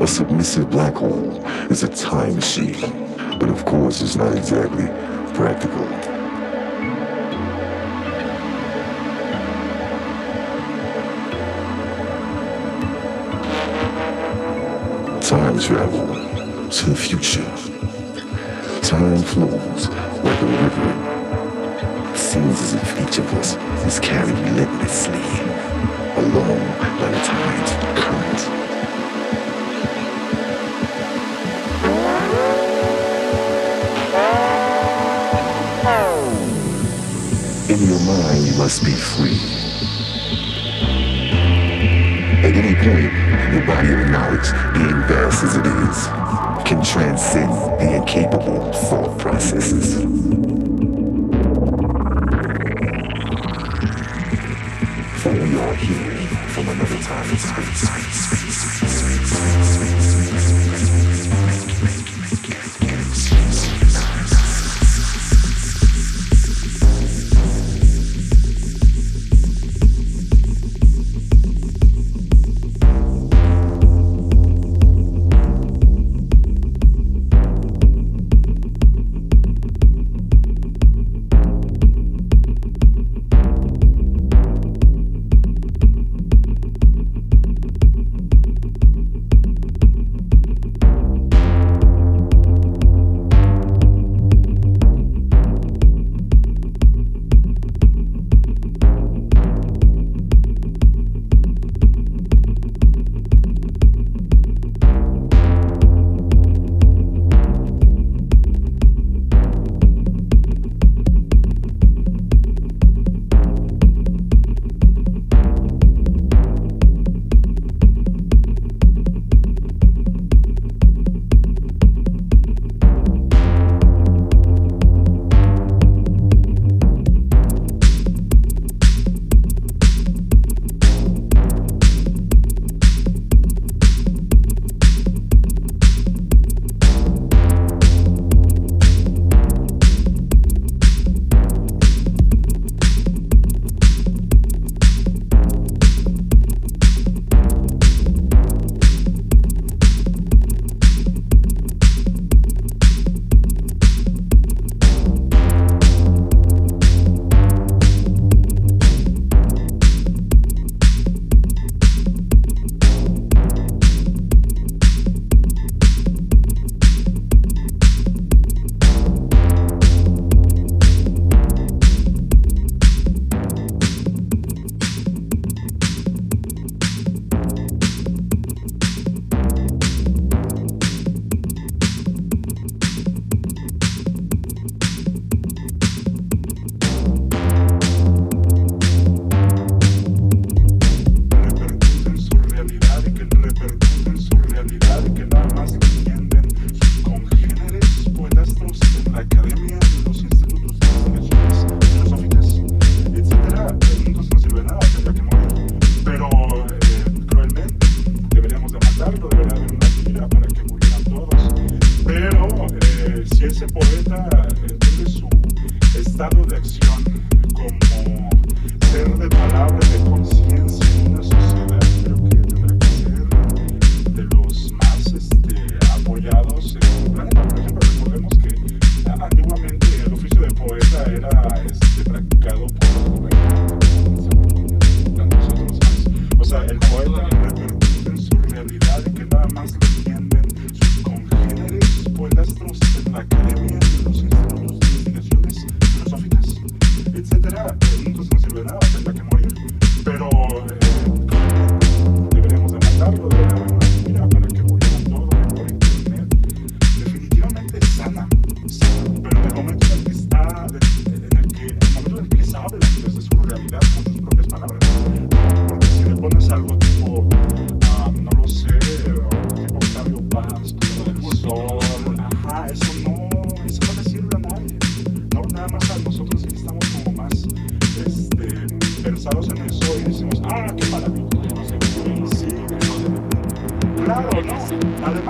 A supermassive black hole is a time machine, but of course it's not exactly practical. Time travel to the future. Time flows like a river. It seems as if each of us is carried relentlessly along by the tide's current. In your mind, you must be free. At any point, your body of knowledge, being vast as it is, can transcend the incapable thought processes. For we are here from another time and তাদের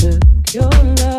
took your love.